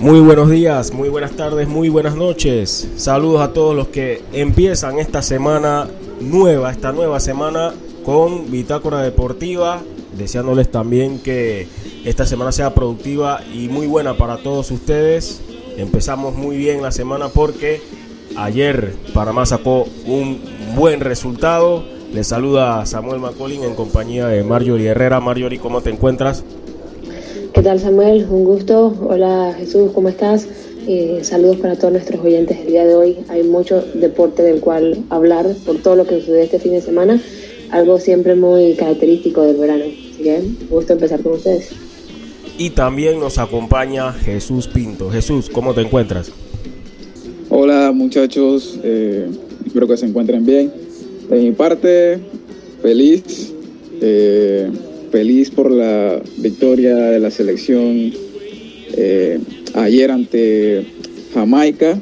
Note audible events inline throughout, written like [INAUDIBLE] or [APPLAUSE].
Muy buenos días, muy buenas tardes, muy buenas noches. Saludos a todos los que empiezan esta semana nueva, esta nueva semana con Bitácora Deportiva. Deseándoles también que esta semana sea productiva y muy buena para todos ustedes. Empezamos muy bien la semana porque ayer Panamá sacó un buen resultado. Les saluda Samuel Macolin en compañía de Marjorie Herrera. Marjorie, ¿cómo te encuentras? ¿Qué tal Samuel? Un gusto. Hola Jesús, ¿cómo estás? Eh, saludos para todos nuestros oyentes el día de hoy. Hay mucho deporte del cual hablar por todo lo que sucedió este fin de semana, algo siempre muy característico del verano. Así que un gusto empezar con ustedes. Y también nos acompaña Jesús Pinto. Jesús, ¿cómo te encuentras? Hola muchachos, eh, espero que se encuentren bien. De mi parte, feliz. Eh, feliz por la victoria de la selección eh, ayer ante Jamaica.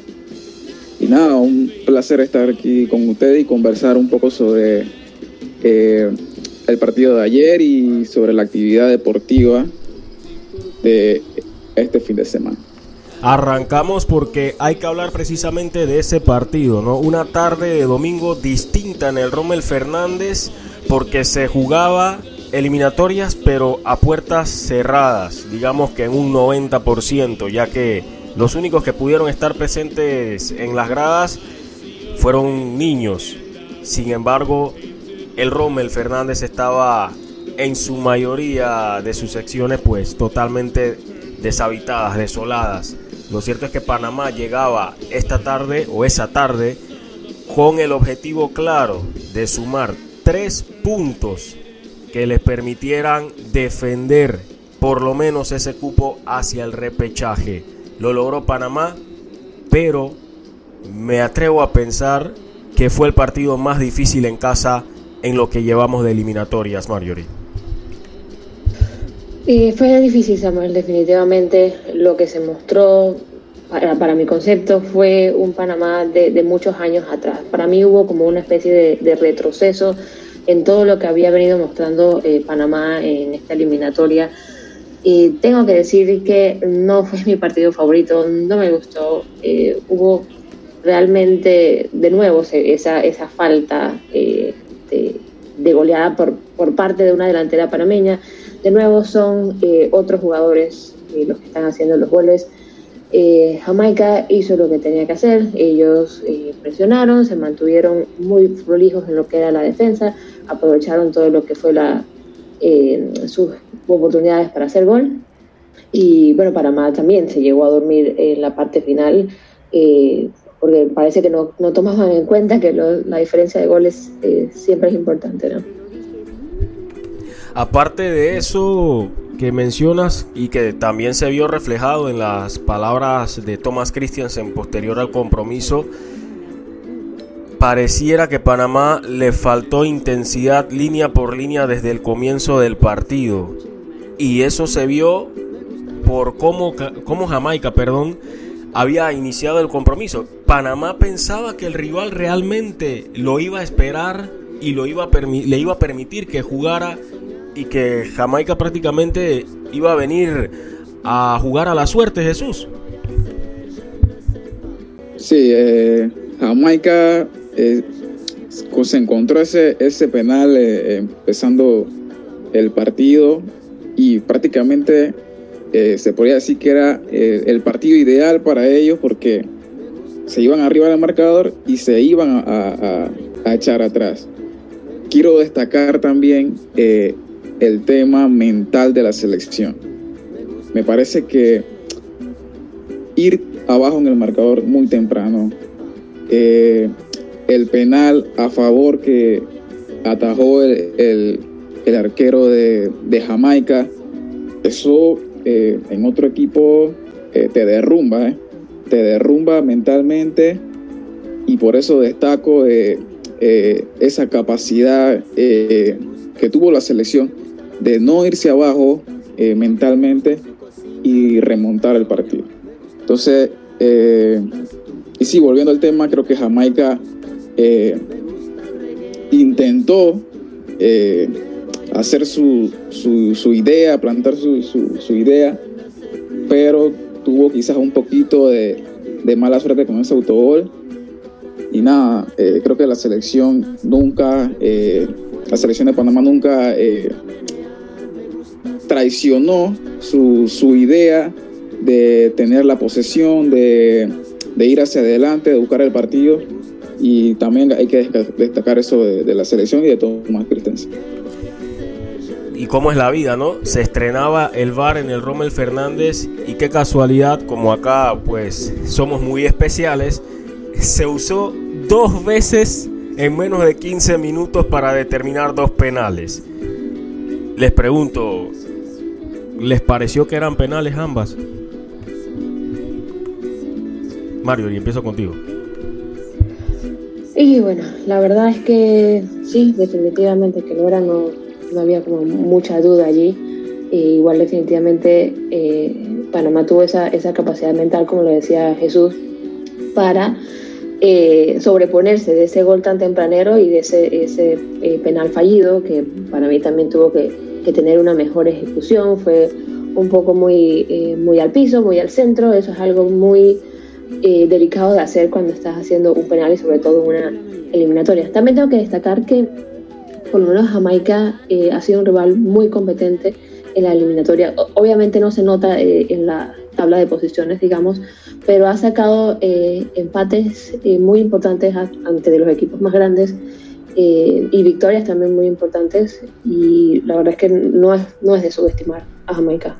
Y nada, un placer estar aquí con ustedes y conversar un poco sobre eh, el partido de ayer y sobre la actividad deportiva de este fin de semana. Arrancamos porque hay que hablar precisamente de ese partido, ¿no? Una tarde de domingo distinta en el Rommel Fernández porque se jugaba eliminatorias, pero a puertas cerradas, digamos que en un 90%, ya que los únicos que pudieron estar presentes en las gradas fueron niños. Sin embargo, el Rommel Fernández estaba en su mayoría de sus secciones pues totalmente deshabitadas, desoladas. Lo cierto es que Panamá llegaba esta tarde o esa tarde con el objetivo claro de sumar tres puntos que les permitieran defender por lo menos ese cupo hacia el repechaje. Lo logró Panamá, pero me atrevo a pensar que fue el partido más difícil en casa en lo que llevamos de eliminatorias, Marjorie. Eh, fue difícil, Samuel, definitivamente. Lo que se mostró, para, mi concepto, fue un Panamá de, muchos años atrás. Para mí hubo como una especie de, de retroceso en todo lo que había venido mostrando eh, Panamá en esta eliminatoria. Y tengo que decir que no fue mi partido favorito, no me gustó. Eh, hubo realmente, de nuevo, esa, esa falta eh, de, goleada por, por parte de una delantera panameña. De nuevo, son otros jugadores los que están haciendo los goles. Eh, Jamaica hizo lo que tenía que hacer, ellos eh, presionaron, se mantuvieron muy prolijos en lo que era la defensa, aprovecharon todo lo que fue la, eh, sus oportunidades para hacer gol. Y bueno, Panamá también se llegó a dormir en la parte final, porque parece que no, no, tomaban en cuenta que la diferencia de goles siempre es importante. Aparte de eso, que mencionas y que también se vio reflejado en las palabras de Thomas Christiansen posterior al compromiso, pareciera que Panamá le faltó intensidad línea por línea desde el comienzo del partido. Y eso se vio por cómo, cómo Jamaica, perdón, había iniciado el compromiso. Panamá pensaba que el rival realmente lo iba a esperar y lo iba a le iba a permitir que jugara y que Jamaica prácticamente iba a venir a jugar a la suerte, Jesús. Sí, eh, Jamaica eh, se encontró ese, ese penal eh, empezando el partido y prácticamente se podría decir que era el partido ideal para ellos porque se iban arriba del marcador y se iban a, a echar atrás. Quiero destacar también el tema mental de la selección. Me parece que ir abajo en el marcador muy temprano, eh, el penal a favor que atajó el, arquero de, Jamaica, eso eh, en otro equipo eh, te derrumba, te derrumba mentalmente y por eso destaco esa capacidad que tuvo la selección de no irse abajo eh, mentalmente y remontar el partido. Entonces, eh, y sí, volviendo al tema, creo que Jamaica eh, intentó hacer su, su, idea, plantar su, su, idea, pero tuvo quizás un poquito de, mala suerte con ese autogol. Y nada, eh, creo que la selección nunca, eh, la selección de Panamá nunca eh, traicionó su, su, idea de tener la posesión, de, de, ir hacia adelante, de buscar el partido. Y también hay que destacar eso de, la selección y de Tomás Christensen y cómo es la vida, ¿no? Se estrenaba el bar en el Rommel Fernández y qué casualidad, como acá pues somos muy especiales, se usó dos veces en menos de 15 minutos para determinar dos penales. Les pregunto, ¿les pareció que eran penales ambas? Mario, y empiezo contigo. Y bueno, la verdad es que sí, definitivamente que eran, no, no había como mucha duda allí. igual definitivamente eh, Panamá tuvo esa, esa, capacidad mental, como lo decía Jesús, para eh, sobreponerse de ese gol tan tempranero y de ese, ese eh, penal fallido, que para mí también tuvo que, que, tener una mejor ejecución, fue un poco muy, muy al piso, muy al centro, eso es algo muy delicado de hacer cuando estás haciendo un penal y sobre todo una eliminatoria. También tengo que destacar que por lo menos Jamaica eh, ha sido un rival muy competente en la eliminatoria. Obviamente no se nota eh, en la tabla de posiciones, digamos, pero ha sacado eh, empates muy importantes ante los equipos más grandes y victorias también muy importantes y la verdad es que no es, no es de subestimar a Jamaica.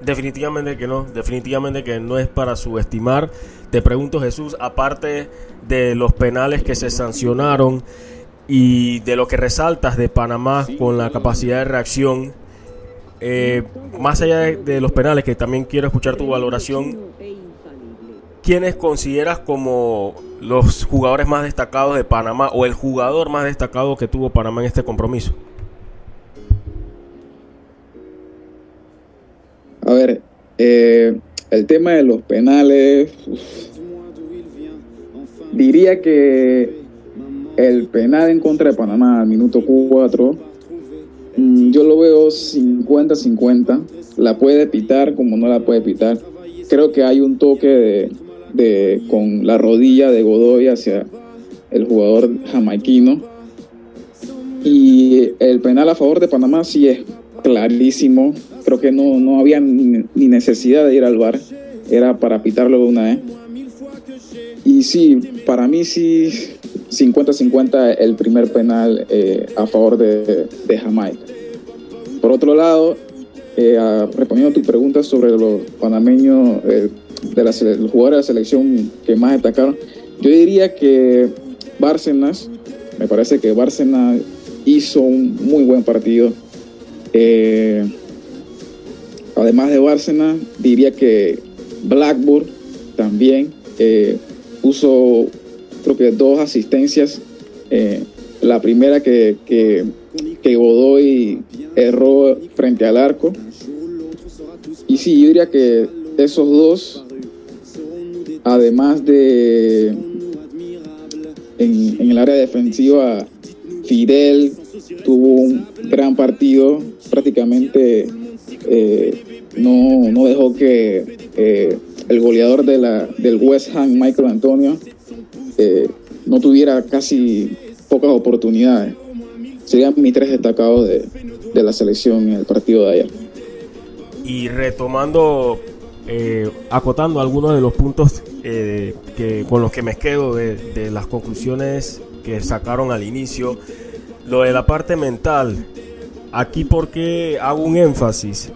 Definitivamente que no, definitivamente que no es para subestimar. Te pregunto Jesús, aparte de los penales que se sancionaron, y de lo que resaltas de Panamá con la capacidad de reacción, eh, más allá de, los penales, que también quiero escuchar tu valoración, ¿quiénes consideras como los jugadores más destacados de Panamá o el jugador más destacado que tuvo Panamá en este compromiso? A ver, eh, el tema de los penales, diría que el penal en contra de Panamá al minuto 4, mm, yo lo veo 50-50. La puede pitar como no la puede pitar. Creo que hay un toque de, con la rodilla de Godoy hacia el jugador jamaiquino. Y el penal a favor de Panamá sí es clarísimo. Creo que no, no había ni, necesidad de ir al bar. Era para pitarlo de una vez. Y sí, para mí sí 50-50 el primer penal eh, a favor de, Jamaica. Por otro lado, eh, respondiendo a tu pregunta sobre los panameños, eh, de la, los jugadores de la selección que más destacaron, yo diría que Bárcenas, me parece que Bárcenas hizo un muy buen partido. Además de Bárcenas, diría que Blackburn también puso creo que dos asistencias. Eh, la primera que, que, que, Godoy erró frente al arco. Y sí, yo diría que esos dos, además de en el área defensiva, Fidel tuvo un gran partido, prácticamente eh, no, no, dejó que eh, el goleador de la, del West Ham, Michael Antonio, eh, no tuviera casi pocas oportunidades. Serían mis tres destacados de, la selección en el partido de ayer. Y retomando, acotando algunos de los puntos que, con los que me quedo de, de las conclusiones que sacaron al inicio, lo de la parte mental, aquí porque hago un énfasis,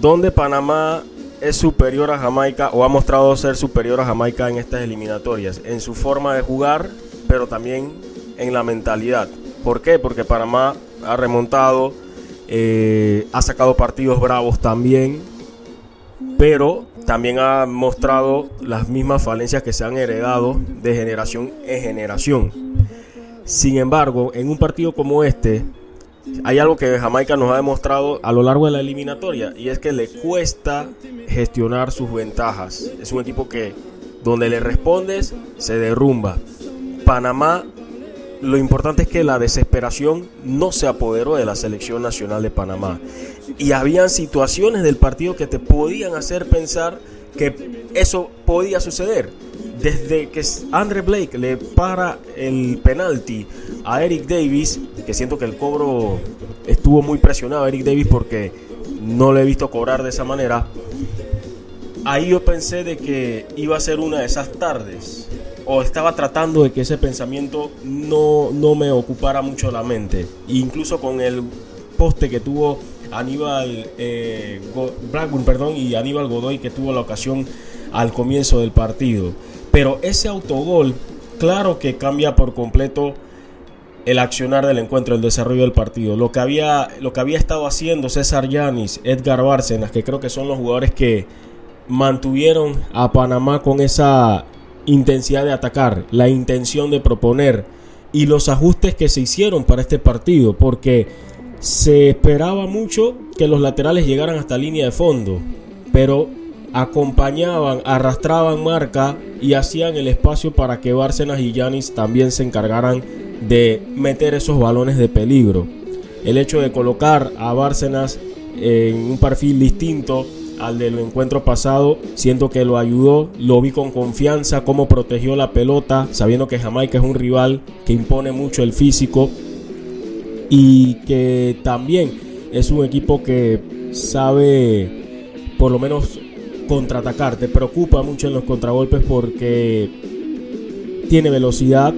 donde Panamá es superior a Jamaica o ha mostrado ser superior a Jamaica en estas eliminatorias, en su forma de jugar, pero también en la mentalidad. ¿Por qué? Porque Panamá ha remontado, eh, ha sacado partidos bravos también, pero también ha mostrado las mismas falencias que se han heredado de generación en generación. Sin embargo, en un partido como este, hay algo que Jamaica nos ha demostrado a lo largo de la eliminatoria y es que le cuesta gestionar sus ventajas. Es un equipo que donde le respondes se derrumba. Panamá lo importante es que la desesperación no se apoderó de la selección nacional de Panamá. Y habían situaciones del partido que te podían hacer pensar que eso podía suceder. Desde que Andre Blake le para el penalti a Eric Davis, que siento que el cobro estuvo muy presionado a Eric Davis porque no lo he visto cobrar de esa manera. Ahí yo pensé de que iba a ser una de esas tardes o estaba tratando de que ese pensamiento no, no me ocupara mucho la mente. Incluso con el poste que tuvo Aníbal eh, perdón, y Aníbal Godoy que tuvo la ocasión al comienzo del partido. Pero ese autogol, claro que cambia por completo el accionar del encuentro, el desarrollo del partido. Lo que había, lo que había estado haciendo César Yanis, Edgar Bárcenas, que creo que son los jugadores que mantuvieron a Panamá con esa intensidad de atacar, la intención de proponer y los ajustes que se hicieron para este partido, porque se esperaba mucho que los laterales llegaran hasta línea de fondo, pero acompañaban, arrastraban marca y hacían el espacio para que Bárcenas y Yanis también se encargaran de meter esos balones de peligro. El hecho de colocar a Bárcenas en un perfil distinto al del encuentro pasado. Siento que lo ayudó, lo vi con confianza, cómo protegió la pelota, sabiendo que Jamaica es un rival que impone mucho el físico y que también es un equipo que sabe por lo menos contraatacar. Te preocupa mucho en los contragolpes porque tiene velocidad.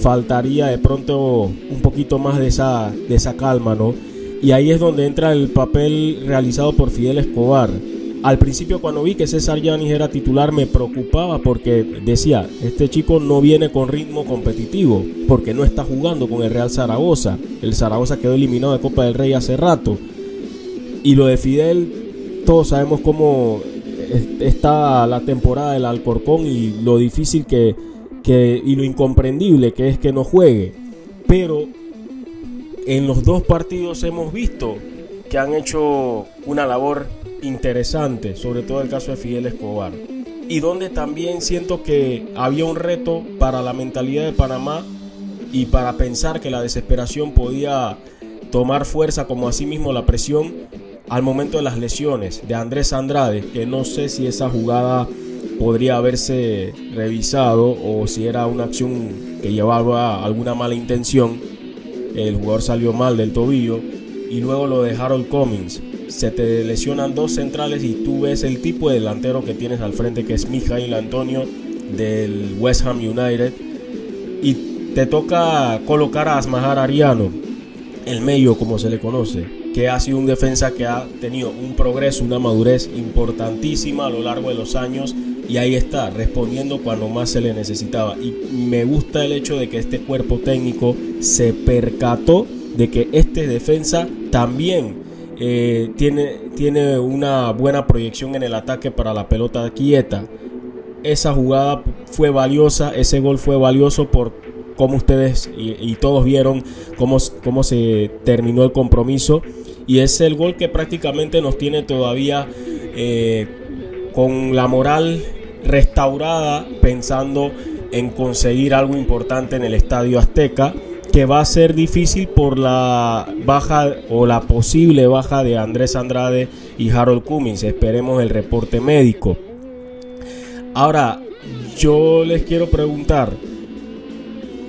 Faltaría de pronto un poquito más de esa, de esa calma, ¿no? Y ahí es donde entra el papel realizado por Fidel Escobar. Al principio cuando vi que César Yanis era titular me preocupaba porque decía, este chico no viene con ritmo competitivo, porque no está jugando con el Real Zaragoza. El Zaragoza quedó eliminado de Copa del Rey hace rato. Y lo de Fidel, todos sabemos cómo está la temporada del Alcorcón y lo difícil que, que y lo incomprendible que es que no juegue. Pero en los dos partidos hemos visto que han hecho una labor interesante, sobre todo el caso de Fidel Escobar. Y donde también siento que había un reto para la mentalidad de Panamá y para pensar que la desesperación podía tomar fuerza como mismo la presión al momento de las lesiones de Andrés Andrade, que no sé si esa jugada podría haberse revisado o si era una acción que llevaba alguna mala intención el jugador salió mal del tobillo y luego lo de Harold Cummings. Se te lesionan dos centrales y tú ves el tipo de delantero que tienes al frente que es Mijail Antonio del West Ham United y te toca colocar a Asmahar Ariano, el medio como se le conoce, que ha sido un defensa que ha tenido un progreso, una madurez importantísima a lo largo de los años y ahí está, respondiendo cuando más se le necesitaba. Y me gusta el hecho de que este cuerpo técnico se percató de que este defensa también eh, tiene, tiene una buena proyección en el ataque para la pelota quieta. Esa jugada fue valiosa, ese gol fue valioso por cómo ustedes y, todos vieron cómo, cómo se terminó el compromiso. Y es el gol que prácticamente nos tiene todavía eh, con la moral restaurada pensando en conseguir algo importante en el Estadio Azteca que va a ser difícil por la baja o la posible baja de Andrés Andrade y Harold Cummings. Esperemos el reporte médico. Ahora, yo les quiero preguntar,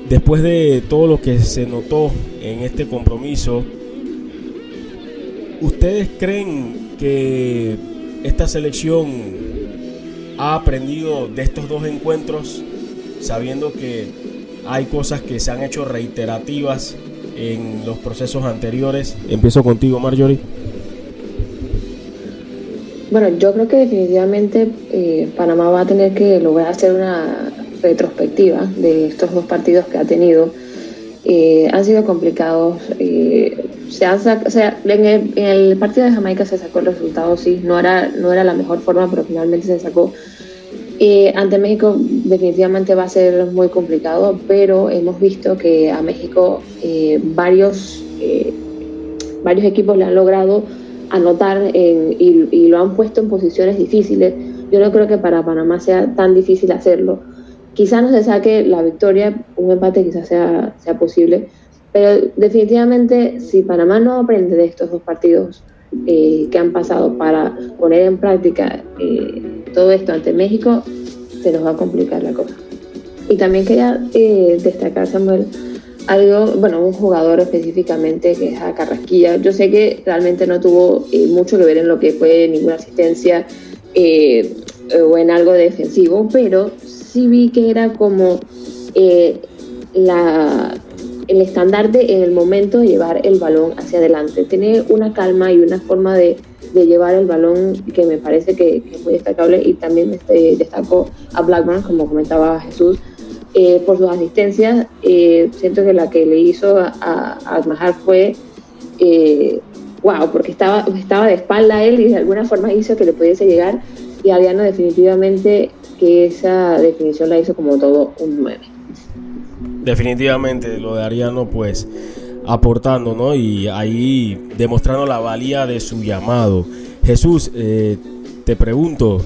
después de todo lo que se notó en este compromiso, ¿ustedes creen que esta selección ha aprendido de estos dos encuentros, sabiendo que hay cosas que se han hecho reiterativas en los procesos anteriores? Empiezo contigo, Marjorie. Bueno, yo creo que definitivamente eh, Panamá va a tener que lograr hacer una retrospectiva de estos dos partidos que ha tenido. Eh, han sido complicados. Eh, se o sea, en, el, partido de Jamaica se sacó el resultado, sí, no era, no era la mejor forma, pero finalmente se sacó. ante México definitivamente va a ser muy complicado, pero hemos visto que a México eh, varios, eh, varios equipos le han logrado anotar y, y, lo han puesto en posiciones difíciles. Yo no creo que para Panamá sea tan difícil hacerlo. quizás no se saque la victoria, un empate quizás sea, sea posible, pero definitivamente si Panamá no aprende de estos dos partidos eh, que han pasado para poner en práctica eh, todo esto ante México, se nos va a complicar la cosa. Y también quería eh, destacar, Samuel, algo, bueno, un jugador específicamente que es a Carrasquilla. Yo sé que realmente no tuvo mucho que ver en lo que fue ninguna asistencia o en algo defensivo, pero sí vi que era como la, el estandarte en el momento de llevar el balón hacia adelante. Tiene una calma y una forma de, de llevar el balón que me parece que, es muy destacable y también este, destaco a Blackburn, como comentaba Jesús, eh, por sus asistencias. Eh, siento que la que le hizo a, a fue eh, wow, porque estaba, estaba de espalda a él y de alguna forma hizo que le pudiese llegar. Y Adriano definitivamente que esa definición la hizo como todo un 9 definitivamente lo de Ariano pues aportando, ¿no? Y ahí demostrando la valía de su llamado. Jesús, eh, te pregunto,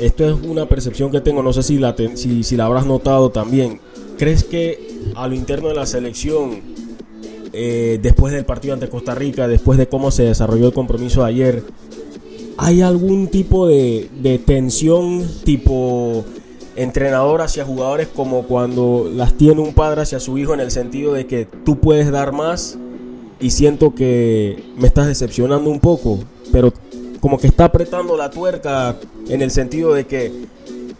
esto es una percepción que tengo, no sé si la, si, la habrás notado también. ¿Crees que a lo interno de la selección, eh, después del partido ante Costa Rica, después de cómo se desarrolló el compromiso de ayer, hay algún tipo de, de tensión tipo entrenador hacia jugadores como cuando las tiene un padre hacia su hijo en el sentido de que tú puedes dar más y siento que me estás decepcionando un poco, pero como que está apretando la tuerca en el sentido de que,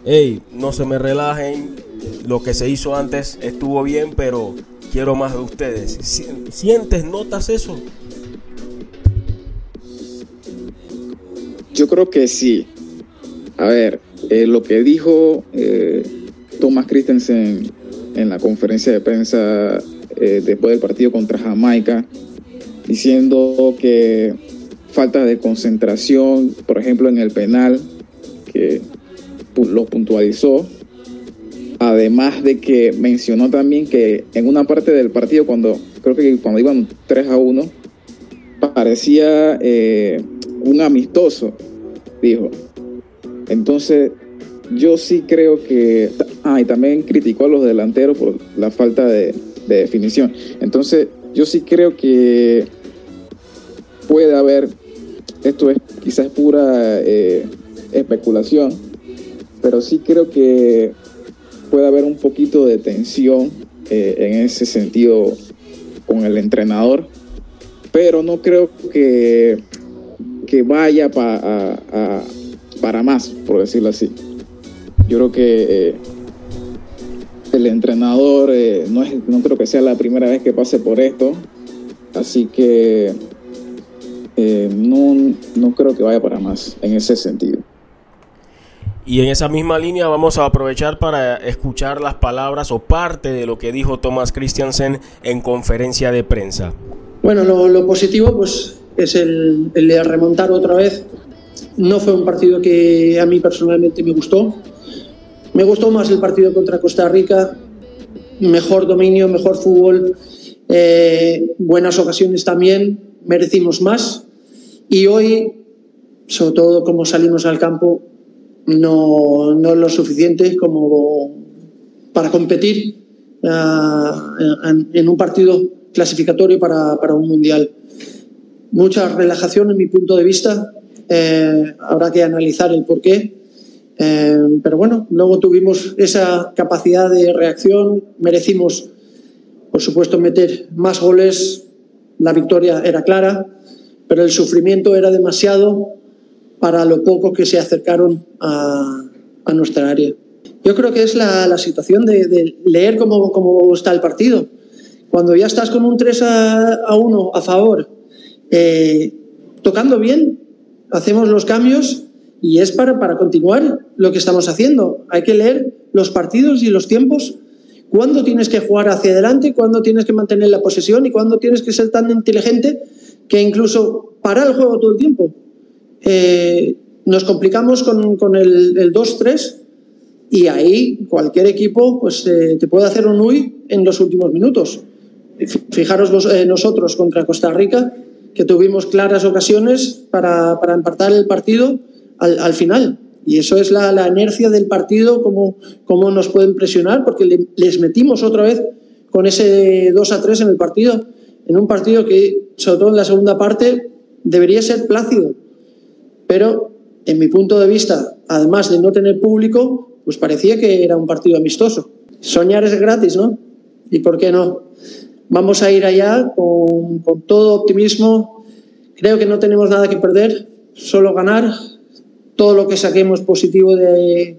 hey, no se me relajen, lo que se hizo antes estuvo bien, pero quiero más de ustedes. ¿Sientes, notas eso? Yo creo que sí. A ver, eh, lo que dijo eh, Thomas Christensen en la conferencia de prensa eh, después del partido contra Jamaica, diciendo que falta de concentración, por ejemplo, en el penal, que lo puntualizó. Además de que mencionó también que en una parte del partido, cuando creo que cuando iban 3 a 1, parecía un amistoso, dijo. Entonces, yo sí creo que. Ah, y también criticó a los delanteros por la falta de, definición. Entonces, yo sí creo que puede haber. Esto es quizás pura eh, especulación, pero sí creo que puede haber un poquito de tensión eh, en ese sentido con el entrenador, pero no creo que, que vaya para más, por decirlo así. Yo creo que eh, el entrenador eh, no, es, no creo que sea la primera vez que pase por esto, así que eh, no, no creo que vaya para más en ese sentido. Y en esa misma línea vamos a aprovechar para escuchar las palabras o parte de lo que dijo Thomas Christiansen en conferencia de prensa. Bueno, lo, lo positivo pues es el, el de remontar otra vez no fue un partido que a mí personalmente me gustó. Me gustó más el partido contra Costa Rica, mejor dominio, mejor fútbol, eh, buenas ocasiones también, merecimos más. Y hoy, sobre todo como salimos al campo, no, no es lo suficiente como para competir en, en, un partido clasificatorio para, para un mundial. Mucha relajación en mi punto de vista, eh, habrá que analizar el porqué. Eh, pero bueno, luego tuvimos esa capacidad de reacción, merecimos, por supuesto, meter más goles, la victoria era clara, pero el sufrimiento era demasiado para lo poco que se acercaron a, a nuestra área. Yo creo que es la, la situación de, de leer cómo, cómo, está el partido. Cuando ya estás con un 3 a, a 1 a favor, eh, tocando bien, hacemos los cambios y es para, para continuar lo que estamos haciendo. Hay que leer los partidos y los tiempos, cuándo tienes que jugar hacia adelante, cuándo tienes que mantener la posesión y cuándo tienes que ser tan inteligente que incluso para el juego todo el tiempo. Eh, nos complicamos con, con el, el 2-3 y ahí cualquier equipo pues, eh, te puede hacer un UI en los últimos minutos. Fijaros vos, eh, nosotros contra Costa Rica, que tuvimos claras ocasiones para, para empatar el partido al, al final. Y eso es la, la inercia del partido, cómo, cómo nos pueden presionar, porque les metimos otra vez con ese 2 a 3 en el partido, en un partido que, sobre todo en la segunda parte, debería ser plácido. Pero, en mi punto de vista, además de no tener público, pues parecía que era un partido amistoso. Soñar es gratis, ¿no? ¿Y por qué no? Vamos a ir allá con, con todo optimismo. Creo que no tenemos nada que perder, solo ganar. Todo lo que saquemos positivo de,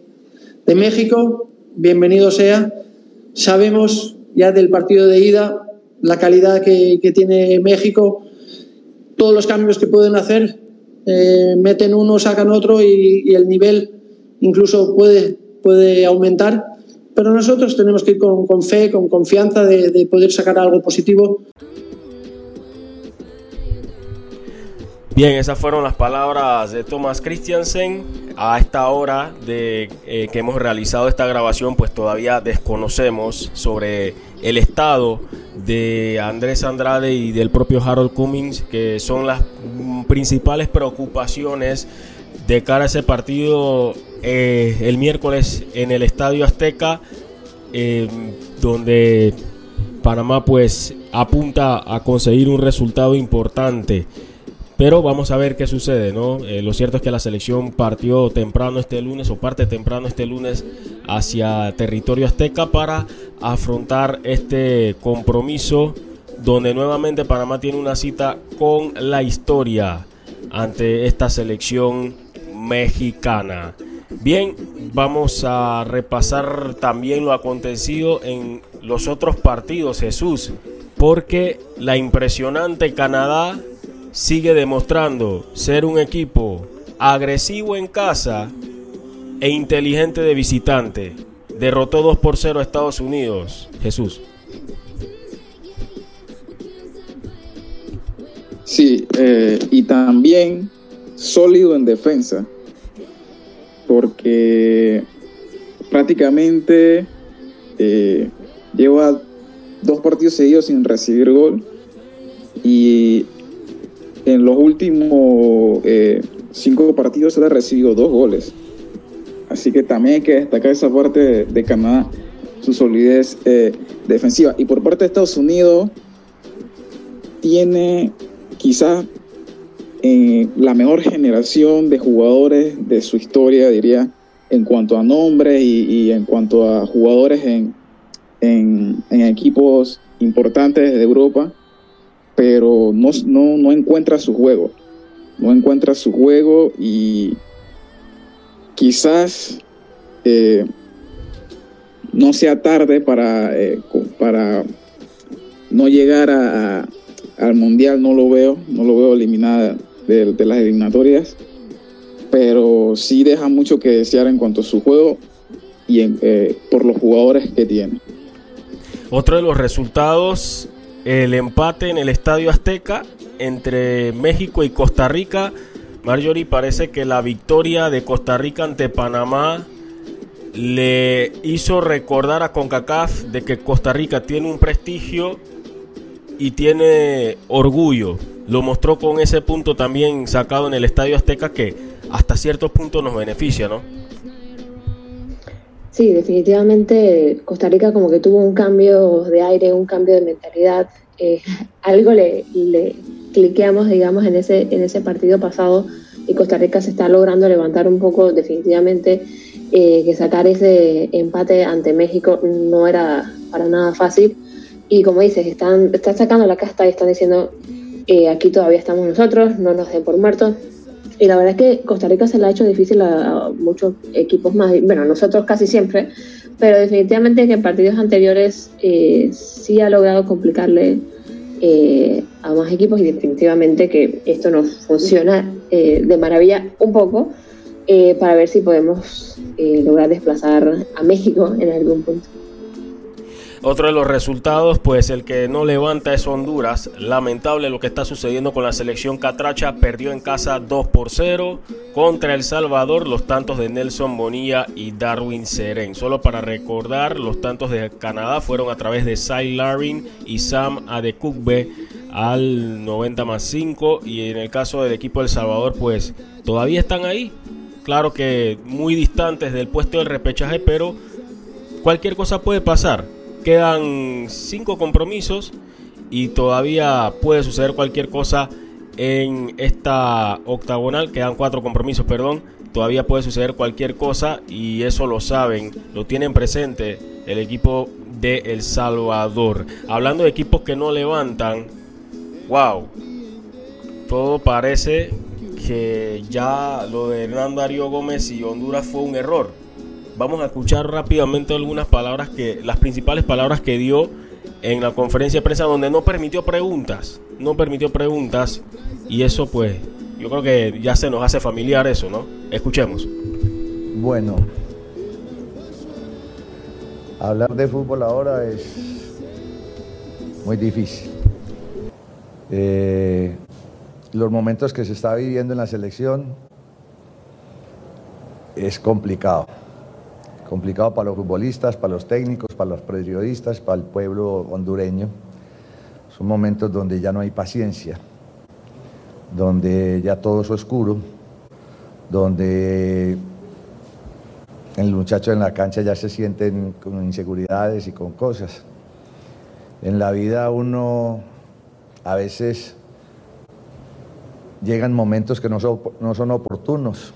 de México, bienvenido sea. Sabemos ya del partido de ida la calidad que, que tiene México, todos los cambios que pueden hacer, eh, meten uno, sacan otro y, y, el nivel incluso puede, puede aumentar. Pero nosotros tenemos que ir con, con fe, con confianza de, de poder sacar algo positivo. Bien, esas fueron las palabras de Thomas Christiansen. A esta hora de eh, que hemos realizado esta grabación, pues todavía desconocemos sobre el estado de Andrés Andrade y del propio Harold Cummings, que son las principales preocupaciones de cara a ese partido eh, el miércoles en el Estadio Azteca, eh, donde Panamá pues apunta a conseguir un resultado importante. Pero vamos a ver qué sucede, ¿no? Eh, lo cierto es que la selección partió temprano este lunes o parte temprano este lunes hacia territorio azteca para afrontar este compromiso donde nuevamente Panamá tiene una cita con la historia ante esta selección mexicana. Bien, vamos a repasar también lo acontecido en los otros partidos, Jesús, porque la impresionante Canadá sigue demostrando ser un equipo agresivo en casa e inteligente de visitante. Derrotó 2 por 0 a Estados Unidos. Jesús. Sí, eh, y también sólido en defensa, porque prácticamente eh, lleva dos partidos seguidos sin recibir gol y en los últimos eh, cinco partidos se le ha recibido dos goles. Así que también hay que destacar esa parte de, Canadá, su solidez eh, defensiva. Y por parte de Estados Unidos, tiene quizás eh, la mejor generación de jugadores de su historia, diría, en cuanto a nombres y, en cuanto a jugadores en equipos importantes de Europa pero no, no, no encuentra su juego. No encuentra su juego y quizás eh, no sea tarde para, eh, para no llegar a, al mundial, no lo veo, no lo veo eliminada de, las eliminatorias, pero sí deja mucho que desear en cuanto a su juego y eh, por los jugadores que tiene. Otro de los resultados el empate en el Estadio Azteca entre México y Costa Rica. Marjorie, parece que la victoria de Costa Rica ante Panamá le hizo recordar a CONCACAF de que Costa Rica tiene un prestigio y tiene orgullo. Lo mostró con ese punto también sacado en el Estadio Azteca que hasta cierto punto nos beneficia, ¿no? Sí, definitivamente Costa Rica como que tuvo un cambio de aire, un cambio de mentalidad. Eh, [LAUGHS] algo le, le, cliqueamos, digamos, en ese, en ese partido pasado y Costa Rica se está logrando levantar un poco, definitivamente, eh, que sacar ese empate ante México no era para nada fácil. Y como dices, están, están sacando la casta y están diciendo, eh, aquí todavía estamos nosotros, no nos den por muertos. Y la verdad es que Costa Rica se le ha hecho difícil a, muchos equipos más, bueno, nosotros casi siempre, pero definitivamente que en partidos anteriores eh, sí ha logrado complicarle eh, a más equipos y definitivamente que esto nos funciona eh, de maravilla un poco eh, para ver si podemos eh, lograr desplazar a México en algún punto. Otro de los resultados, pues el que no levanta es Honduras. Lamentable lo que está sucediendo con la selección Catracha. Perdió en casa 2 por 0 contra El Salvador los tantos de Nelson Bonilla y Darwin Seren. Solo para recordar, los tantos de Canadá fueron a través de Cy Larin y Sam Adekugbe al 90 más 5. Y en el caso del equipo de El Salvador, pues todavía están ahí. claro que muy distantes del puesto del repechaje, pero cualquier cosa puede pasar. Quedan cinco compromisos y todavía puede suceder cualquier cosa en esta octagonal. Quedan cuatro compromisos, perdón. Todavía puede suceder cualquier cosa y eso lo saben, lo tienen presente el equipo de El Salvador. Hablando de equipos que no levantan, wow, todo parece que ya lo de Hernando Darío Gómez y Honduras fue un error. Vamos a escuchar rápidamente algunas palabras que, las principales palabras que dio en la conferencia de prensa donde no permitió preguntas, no permitió preguntas y eso pues yo creo que ya se nos hace familiar eso, ¿no? Escuchemos. Bueno, hablar de fútbol ahora es muy difícil. Eh, los momentos que se está viviendo en la selección es complicado. Complicado para los futbolistas, para los técnicos, para los periodistas, para el pueblo hondureño. Son momentos donde ya no hay paciencia, donde ya todo es oscuro, donde el muchacho en la cancha ya se sienten con inseguridades y con cosas. En la vida uno a veces llegan momentos que no son, no son oportunos.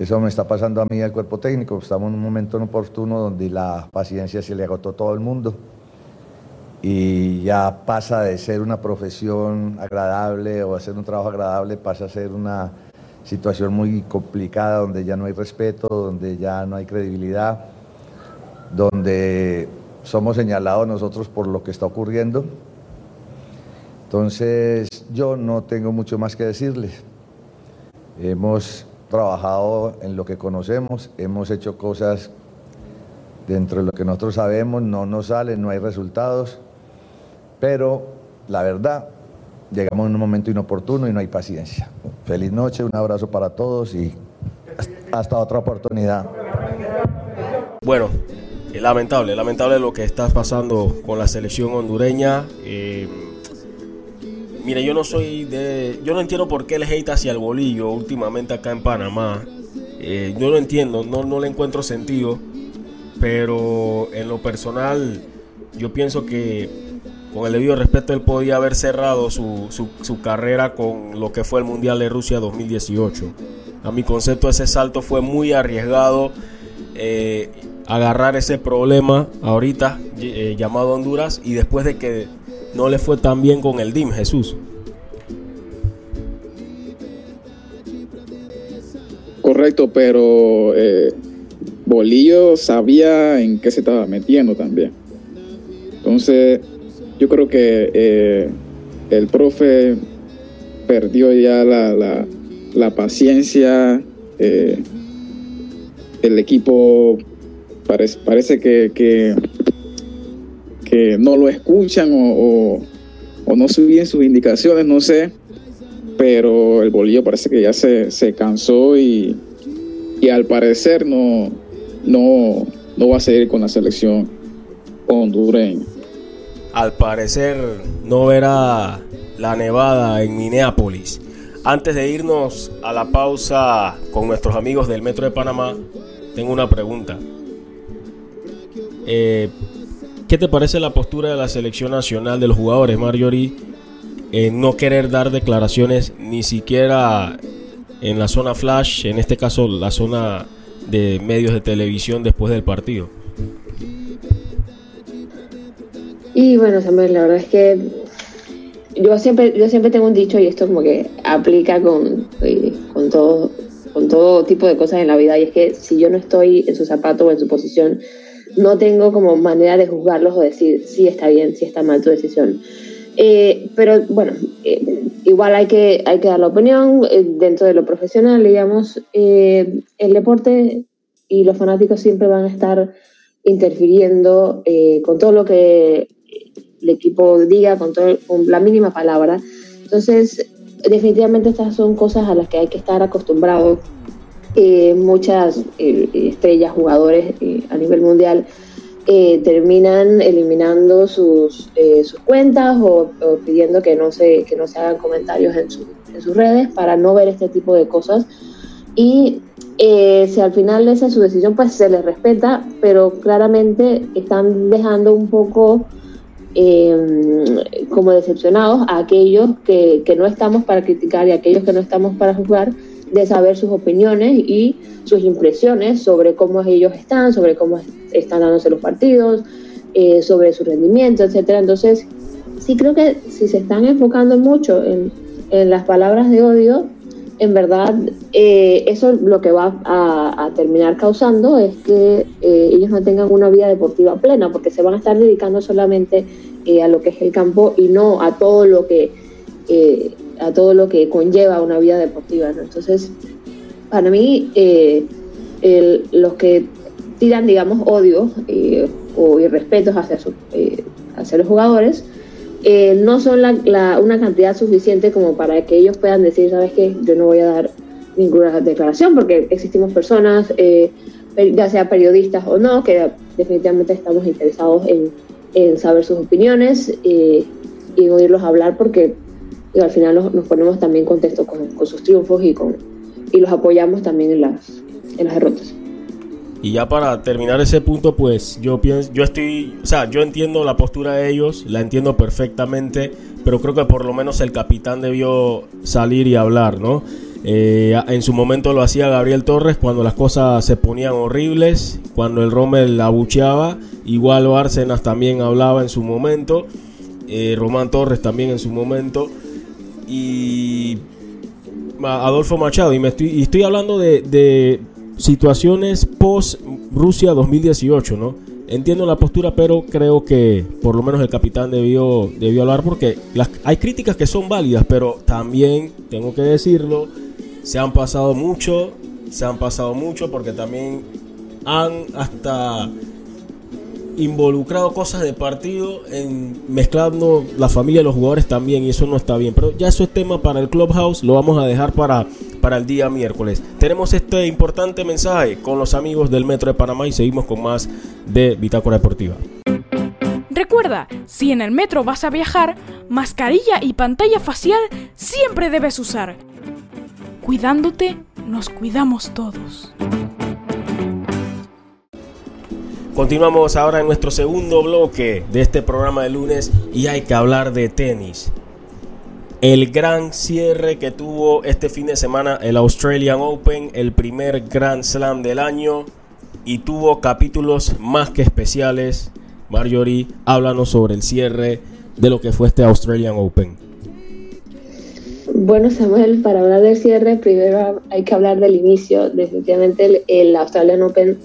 Eso me está pasando a mí al cuerpo técnico. Estamos en un momento oportuno donde la paciencia se le agotó a todo el mundo y ya pasa de ser una profesión agradable o hacer un trabajo agradable, pasa a ser una situación muy complicada donde ya no hay respeto, donde ya no hay credibilidad, donde somos señalados nosotros por lo que está ocurriendo entonces yo no tengo mucho más que decirles. Hemos trabajado en lo que conocemos, hemos hecho cosas dentro de lo que nosotros sabemos, no nos salen, no hay resultados, pero la verdad, llegamos en un momento inoportuno y no hay paciencia. Feliz noche, un abrazo para todos y hasta otra oportunidad. Bueno, lamentable, lamentable lo que está pasando con la selección hondureña. Eh, Mire, yo no soy de. Yo no entiendo por qué el hate hacia el bolillo últimamente acá en Panamá. Eh, yo no entiendo, no, no le encuentro sentido. Pero en lo personal, yo pienso que con el debido respeto él podía haber cerrado su, su, carrera con lo que fue el Mundial de Rusia 2018. A mi concepto ese salto fue muy arriesgado. Eh, agarrar ese problema ahorita eh, llamado Honduras y después de que no le fue tan bien con el DIM, Jesús. Correcto, pero eh, Bolillo sabía en qué se estaba metiendo también. Entonces, yo creo que eh, el profe perdió ya la, la, paciencia. Eh, el equipo parece, parece que, que que no lo escuchan o, no siguen sus indicaciones, no sé. Pero el bolillo parece que ya se, cansó y, al parecer no, no, no va a seguir con la selección hondureña. Al parecer no verá la nevada en Minneapolis. Antes de irnos a la pausa con nuestros amigos del Metro de Panamá, tengo una pregunta. Eh, ¿Qué te parece la postura de la selección nacional de los jugadores, Marjorie, en no querer dar declaraciones ni siquiera en la zona flash, en este caso la zona de medios de televisión después del partido? Y bueno, Samuel, la verdad es que yo siempre, yo siempre tengo un dicho y esto como que aplica con, eh, con, todo, con todo tipo de cosas en la vida y es que si yo no estoy en su zapato o en su posición, no tengo como manera de juzgarlos o decir si está bien, si está mal tu decisión. Eh, pero bueno, eh, igual hay que, hay que dar la opinión eh, dentro de lo profesional, digamos. el deporte y los fanáticos siempre van a estar interfiriendo con todo lo que el equipo diga, con, todo, con la mínima palabra. Entonces, definitivamente estas son cosas a las que hay que estar acostumbrados eh, muchas eh, estrellas, jugadores eh, a nivel mundial terminan eliminando sus, sus cuentas o, pidiendo que no, se, que no se hagan comentarios en, sus redes para no ver este tipo de cosas. y eh, si al final esa es su decisión, pues se les respeta, pero claramente están dejando un poco eh, como decepcionados a aquellos que, que, no estamos para criticar y a aquellos que no estamos para juzgar, de saber sus opiniones y sus impresiones sobre cómo ellos están, sobre cómo están dándose los partidos, eh, sobre su rendimiento, etcétera. Entonces, sí creo que si se están enfocando mucho en, las palabras de odio, en verdad eh, eso lo que va a, terminar causando es que eh, ellos no tengan una vida deportiva plena, porque se van a estar dedicando solamente eh, a lo que es el campo y no a todo lo que a todo lo que conlleva una vida deportiva. Entonces, para mí, los que tiran, digamos, odio o irrespetos hacia, hacia los jugadores, eh, no son una cantidad suficiente como para que ellos puedan decir, sabes qué, yo no voy a dar ninguna declaración porque existimos personas, eh, ya sea periodistas o no, que definitivamente estamos interesados en, saber sus opiniones eh, y oírlos hablar porque al final nos, ponemos también contexto con, sus triunfos y, con, y los apoyamos también en las, en las derrotas. Y ya para terminar ese punto, pues yo pienso, yo estoy, o sea, yo entiendo la postura de ellos, la entiendo perfectamente, pero creo que por lo menos el capitán debió salir y hablar, ¿no? Eh, en su momento lo hacía Gabriel Torres cuando las cosas se ponían horribles, cuando el Rommel abucheaba, igual Bárcenas también hablaba en su momento, eh, Román Torres también en su momento, y Adolfo Machado, y, me estoy, y estoy hablando de, situaciones post Rusia 2018, ¿no? Entiendo la postura, pero creo que por lo menos el capitán debió, debió hablar porque hay críticas que son válidas, pero también, tengo que decirlo, se han pasado mucho, se han pasado mucho porque también han hasta involucrado cosas de partido en mezclando la familia de los jugadores también y eso no está bien. Pero ya eso es tema para el Clubhouse, lo vamos a dejar para, para el día miércoles. Tenemos este importante mensaje con los amigos del Metro de Panamá y seguimos con más de Bitácora Deportiva. Recuerda, si en el metro vas a viajar, mascarilla y pantalla facial siempre debes usar. Cuidándote, nos cuidamos todos. Continuamos ahora en nuestro segundo bloque de este programa de lunes y hay que hablar de tenis. El gran cierre que tuvo este fin de semana el Australian Open, el primer Grand Slam del año y tuvo capítulos más que especiales. Marjorie, háblanos sobre el cierre de lo que fue este Australian Open. Bueno, Samuel, para hablar del cierre, primero hay que hablar del inicio. Definitivamente el, Australian Open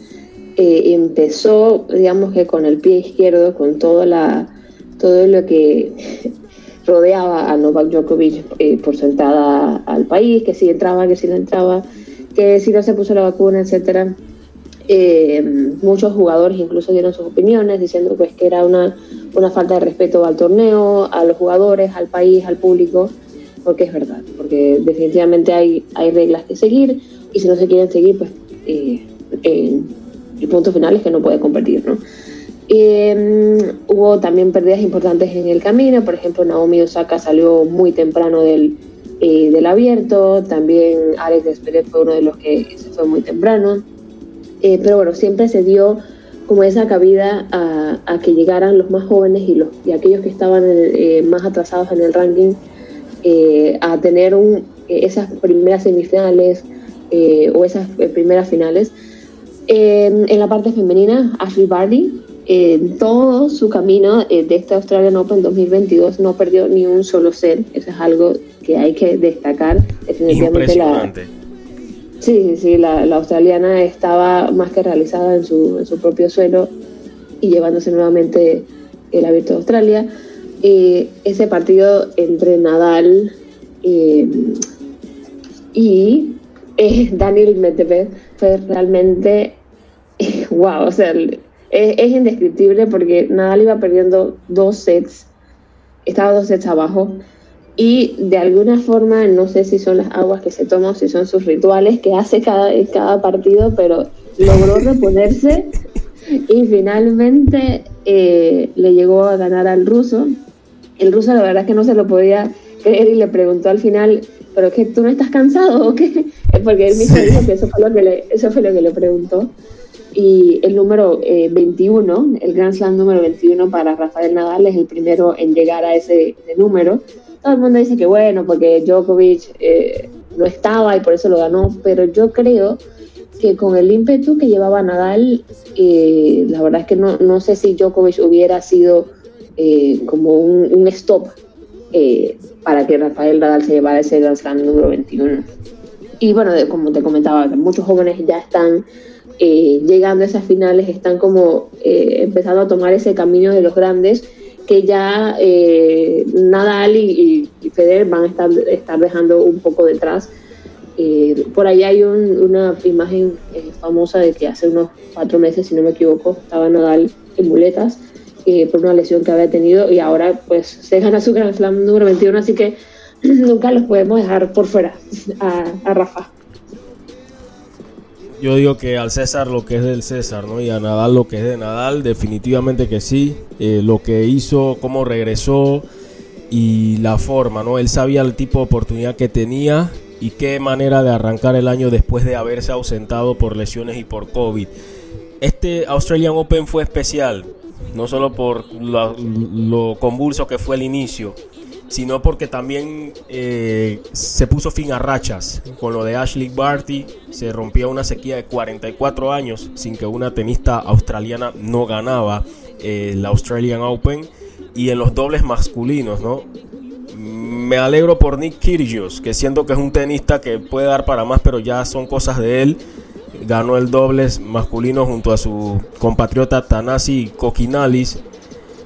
eh, empezó, digamos que con el pie izquierdo, con todo, la, todo lo que [LAUGHS] rodeaba a Novak Djokovic eh, por sentada al país, que si entraba, que si no entraba, que si no se puso la vacuna, etcétera. Eh, muchos jugadores incluso dieron sus opiniones diciendo pues que era una, una falta de respeto al torneo, a los jugadores, al país, al público, porque es verdad, porque definitivamente hay, hay reglas que seguir y si no se quieren seguir, pues eh, el punto final es que no puede competir, ¿no? Em, hubo también pérdidas importantes en el camino, por ejemplo, Naomi Osaka salió muy temprano del, eh, del abierto, también Alex Despedet fue uno de los que se fue muy temprano, eh, pero bueno, siempre se dio como esa cabida a, a, que llegaran los más jóvenes y, los, y aquellos que estaban eh, más atrasados en el ranking a tener un, esas primeras semifinales o esas primeras finales en la parte femenina, Ashley Barty, en todo su camino eh, de este Australian Open 2022 no perdió ni un solo set. Eso es algo que hay que destacar. Definitivamente La, sí, sí, la, australiana estaba más que realizada en su, en su propio suelo y llevándose nuevamente el abierto de Australia. Eh, ese partido entre Nadal eh, Daniel Medvedev fue realmente, [LAUGHS] wow, o sea, es, indescriptible porque Nadal iba perdiendo dos sets, estaba dos sets abajo y de alguna forma, no sé si son las aguas que se toman, si son sus rituales que hace cada, cada partido, pero logró [LAUGHS] reponerse y finalmente eh, le llegó a ganar al ruso. El ruso la verdad es que no se lo podía creer y le preguntó al final ¿pero es que tú no estás cansado o qué? [LAUGHS] Porque él mismo dijo que eso fue lo que le, eso fue lo que le preguntó. Y el número 21, eh, el Grand Slam número 21 para Rafael Nadal es el primero en llegar a ese, número. Todo el mundo dice que bueno, porque Djokovic eh, no estaba y por eso lo ganó, pero yo creo que con el ímpetu que llevaba Nadal, eh, la verdad es que no, no, sé si Djokovic hubiera sido como un, un stop para que Rafael Nadal se llevara ese Grand Slam número 21. Y bueno, como te comentaba, muchos jóvenes ya están eh, llegando a esas finales, están como eh, empezando a tomar ese camino de los grandes que ya eh, Nadal y, y, Federer van a estar, estar, dejando un poco detrás. por ahí hay una imagen famosa de que hace unos cuatro meses, si no me equivoco, estaba Nadal en muletas por una lesión que había tenido y ahora pues se gana su Grand Slam número 21, así que [CLEARS THROAT] nunca los podemos dejar por fuera a, a Rafa yo digo que al César lo que es del César, ¿no? Y a Nadal lo que es de Nadal, definitivamente que sí. Eh, lo que hizo, cómo regresó y la forma, ¿no? Él sabía el tipo de oportunidad que tenía y qué manera de arrancar el año después de haberse ausentado por lesiones y por COVID. Este Australian Open fue especial, no solo por lo convulso que fue el inicio, sino porque también eh, se puso fin a rachas con lo de Ashley Barty. Se rompió una sequía de 44 años sin que una tenista australiana no ganaba eh, el Australian Open. Y en los dobles masculinos, ¿no? Me alegro por Nick Kyrgios, que siento que es un tenista que puede dar para más, pero ya son cosas de él. Ganó el dobles masculino junto a su compatriota Tanasi Kokinalis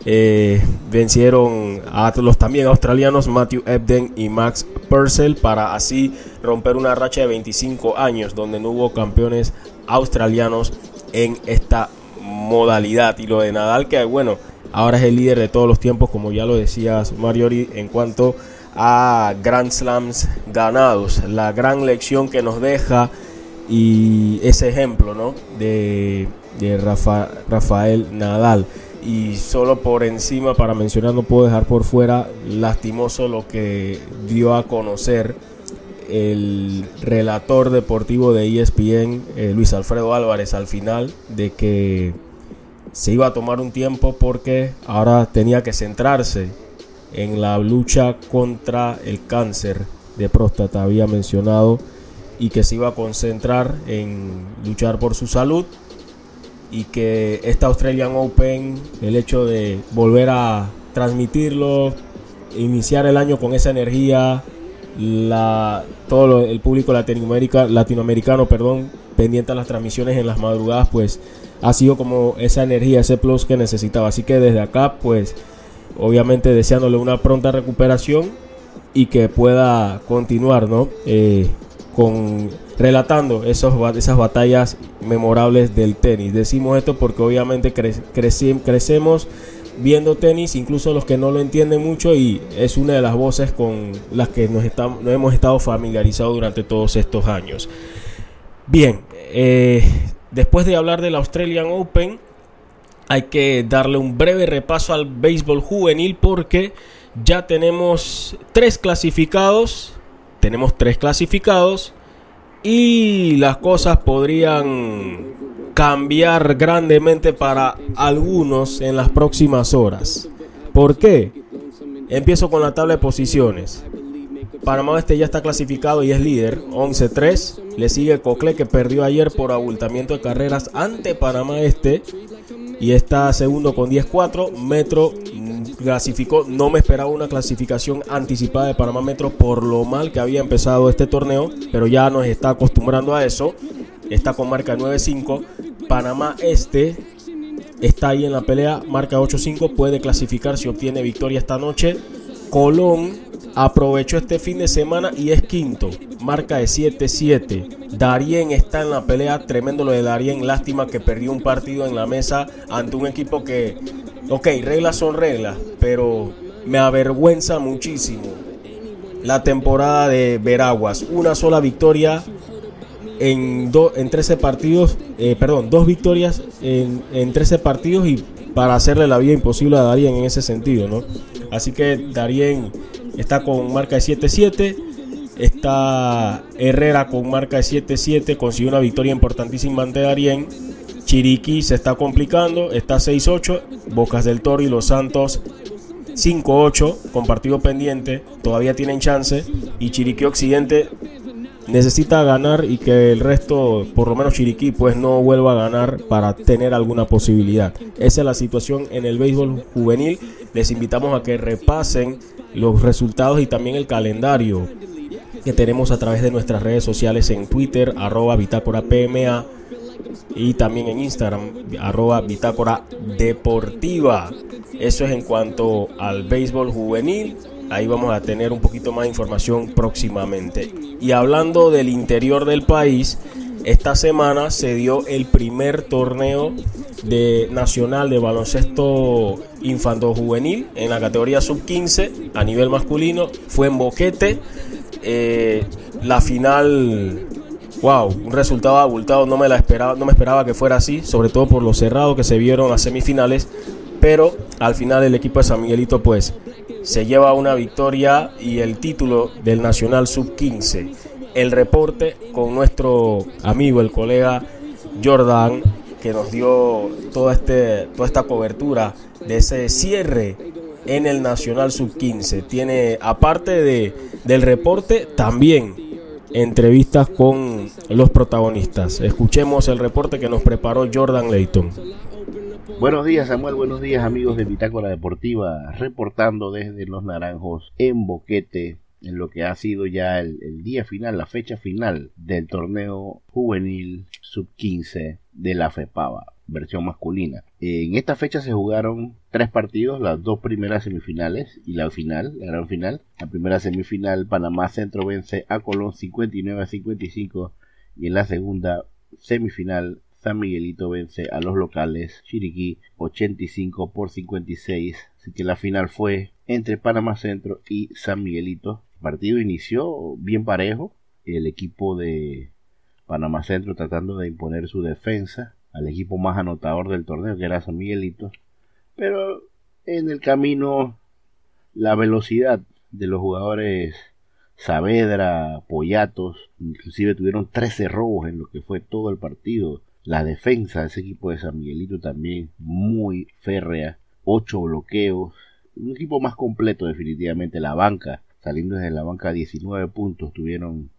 eh, vencieron a los también australianos Matthew Ebden y Max Purcell para así romper una racha de 25 años donde no hubo campeones australianos en esta modalidad. Y lo de Nadal, que bueno, ahora es el líder de todos los tiempos, como ya lo decías Mariori, en cuanto a Grand Slams ganados. La gran lección que nos deja y ese ejemplo ¿no? de, Rafael Nadal y solo por encima para mencionar no puedo dejar por fuera lastimoso lo que dio a conocer el relator deportivo de ESPN eh, Luis Alfredo Álvarez al final de que se iba a tomar un tiempo porque ahora tenía que centrarse en la lucha contra el cáncer de próstata había mencionado y que se iba a concentrar en luchar por su salud y que esta Australian Open, el hecho de volver a transmitirlo, iniciar el año con esa energía, la, todo el público latinoamericano perdón, pendiente a las transmisiones en las madrugadas, pues ha sido como esa energía, ese plus que necesitaba. Así que desde acá, pues obviamente deseándole una pronta recuperación y que pueda continuar, ¿no? Eh, relatando esos, esas batallas memorables del tenis. Decimos esto porque obviamente crecemos viendo tenis, incluso los que no lo entienden mucho, y es una de las voces con las que nos, hemos estado familiarizados durante todos estos años. Bien, eh, después de hablar del Australian Open, hay que darle un breve repaso al béisbol juvenil porque ya tenemos tres clasificados tenemos tres clasificados y las cosas podrían cambiar grandemente para algunos en las próximas horas. ¿Por qué? Empiezo con la tabla de posiciones. Panamá Este ya está clasificado y es líder, 11-3. Le sigue Cocle que perdió ayer por abultamiento de carreras ante Panamá Este y está segundo con 10-4. Metro clasificó, no me esperaba una clasificación anticipada de Panamá Metro por lo mal que había empezado este torneo, pero ya nos está acostumbrando a eso. Está con marca 9-5. Panamá Este está ahí en la pelea, marca 8-5, puede clasificar si obtiene victoria esta noche. Colón aprovechó este fin de semana y es quinto, marca de 7-7. Darien está en la pelea, tremendo lo de Darien, lástima que perdió un partido en la mesa ante un equipo que, ok, reglas son reglas, pero me avergüenza muchísimo la temporada de Veraguas. Una sola victoria en, en 13 partidos, eh, perdón, dos victorias en, en 13 partidos y para hacerle la vida imposible a Darien en ese sentido, ¿no? Así que Darien está con marca de 7-7. Está Herrera con marca de 7-7, consiguió una victoria importantísima ante Darien. Chiriquí se está complicando, está 6-8. Bocas del Toro y Los Santos 5-8 con partido pendiente, todavía tienen chance. Y Chiriquí Occidente necesita ganar y que el resto, por lo menos Chiriquí, pues no vuelva a ganar para tener alguna posibilidad. Esa es la situación en el béisbol juvenil. Les invitamos a que repasen los resultados y también el calendario que tenemos a través de nuestras redes sociales en Twitter, arroba bitácora PMA y también en Instagram, arroba bitácora deportiva. Eso es en cuanto al béisbol juvenil. Ahí vamos a tener un poquito más de información próximamente. Y hablando del interior del país, esta semana se dio el primer torneo de nacional de baloncesto infanto juvenil en la categoría sub 15 a nivel masculino. Fue en Boquete. Eh, la final wow, un resultado abultado, no me la esperaba, no me esperaba que fuera así, sobre todo por lo cerrado que se vieron las semifinales, pero al final el equipo de San Miguelito pues se lleva una victoria y el título del Nacional Sub 15. El reporte con nuestro amigo, el colega Jordan, que nos dio toda, este, toda esta cobertura de ese cierre en el Nacional Sub 15. Tiene, aparte de, del reporte, también entrevistas con los protagonistas. Escuchemos el reporte que nos preparó Jordan Layton. Buenos días Samuel, buenos días amigos de Bitácora Deportiva, reportando desde Los Naranjos en Boquete, en lo que ha sido ya el, el día final, la fecha final del torneo juvenil sub-15 de la FEPAVA versión masculina. En esta fecha se jugaron tres partidos, las dos primeras semifinales y la final, la gran final. La primera semifinal, Panamá Centro vence a Colón 59 a 55 y en la segunda semifinal, San Miguelito vence a los locales Chiriquí 85 por 56. Así que la final fue entre Panamá Centro y San Miguelito. El partido inició bien parejo. El equipo de Panamá Centro tratando de imponer su defensa al equipo más anotador del torneo, que era San Miguelito. Pero en el camino, la velocidad de los jugadores Saavedra, Poyatos, inclusive tuvieron 13 robos en lo que fue todo el partido. La defensa de ese equipo de San Miguelito también muy férrea, 8 bloqueos, un equipo más completo definitivamente. La banca, saliendo desde la banca 19 puntos, tuvieron